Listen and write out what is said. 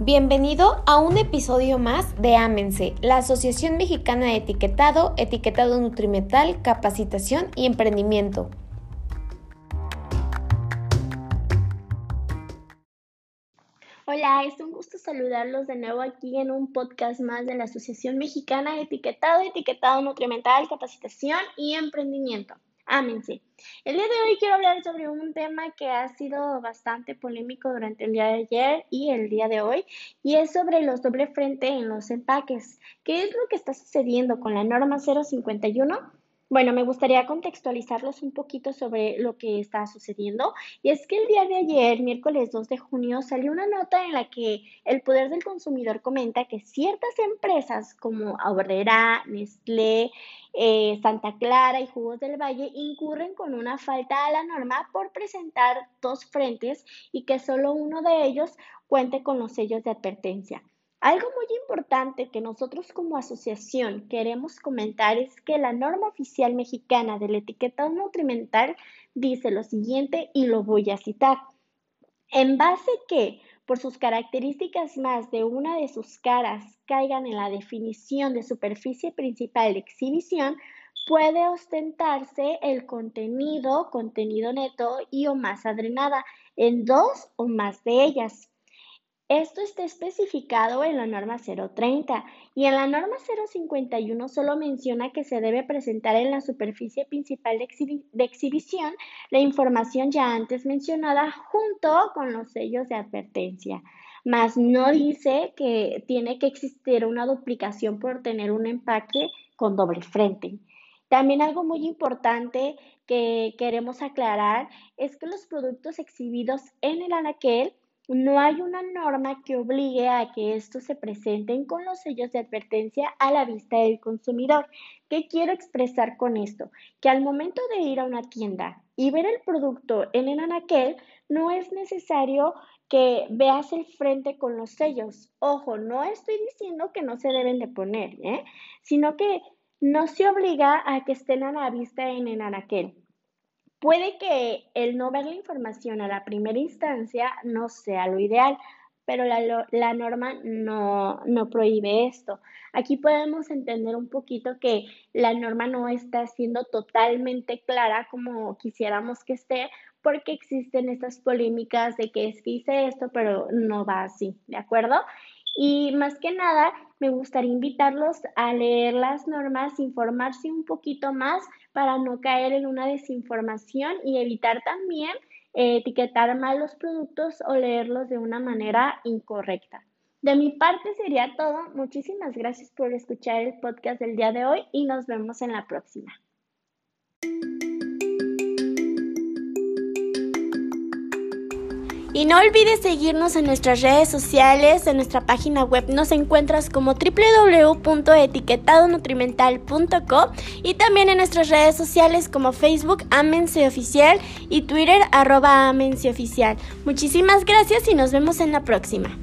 Bienvenido a un episodio más de Ámense, la Asociación Mexicana de Etiquetado, Etiquetado Nutrimental, Capacitación y Emprendimiento. Hola, es un gusto saludarlos de nuevo aquí en un podcast más de la Asociación Mexicana de Etiquetado, Etiquetado Nutrimental, Capacitación y Emprendimiento. Ámense. El día de hoy quiero hablar sobre un tema que ha sido bastante polémico durante el día de ayer y el día de hoy, y es sobre los doble frente en los empaques. ¿Qué es lo que está sucediendo con la norma 051? Bueno, me gustaría contextualizarlos un poquito sobre lo que está sucediendo. Y es que el día de ayer, miércoles 2 de junio, salió una nota en la que el Poder del Consumidor comenta que ciertas empresas como Aurrera, Nestlé, eh, Santa Clara y Jugos del Valle incurren con una falta a la norma por presentar dos frentes y que solo uno de ellos cuente con los sellos de advertencia. Algo muy importante que nosotros como asociación queremos comentar es que la norma oficial mexicana del etiquetado nutrimental dice lo siguiente y lo voy a citar. En base que por sus características más de una de sus caras caigan en la definición de superficie principal de exhibición, puede ostentarse el contenido, contenido neto y o masa drenada en dos o más de ellas. Esto está especificado en la norma 030 y en la norma 051 solo menciona que se debe presentar en la superficie principal de, exhibición la información ya antes mencionada junto con los sellos de advertencia, mas no dice que tiene que existir una duplicación por tener un empaque con doble frente. También algo muy importante que queremos aclarar es que los productos exhibidos en el anaquel no hay una norma que obligue a que estos se presenten con los sellos de advertencia a la vista del consumidor. ¿Qué quiero expresar con esto? Que al momento de ir a una tienda y ver el producto en el anaquel, no es necesario que veas el frente con los sellos. Ojo, no estoy diciendo que no se deben de poner, ¿eh? sino que no se obliga a que estén a la vista en el anaquel. Puede que el no ver la información a la primera instancia no sea lo ideal, pero la, norma no, no, prohíbe esto. Aquí podemos entender un poquito que la norma no está siendo totalmente clara como quisiéramos que esté, porque existen estas polémicas de que es que hice esto, pero no va así, ¿de acuerdo? Y más que nada, me gustaría invitarlos a leer las normas, informarse un poquito más para no caer en una desinformación y evitar también eh, etiquetar mal los productos o leerlos de una manera incorrecta. De mi parte sería todo. Muchísimas gracias por escuchar el podcast del día de hoy y nos vemos en la próxima. Y no olvides seguirnos en nuestras redes sociales, en nuestra página web nos encuentras como www.etiquetadonutrimental.com y también en nuestras redes sociales como Facebook Amense Oficial y Twitter arroba Amense Oficial. Muchísimas gracias y nos vemos en la próxima.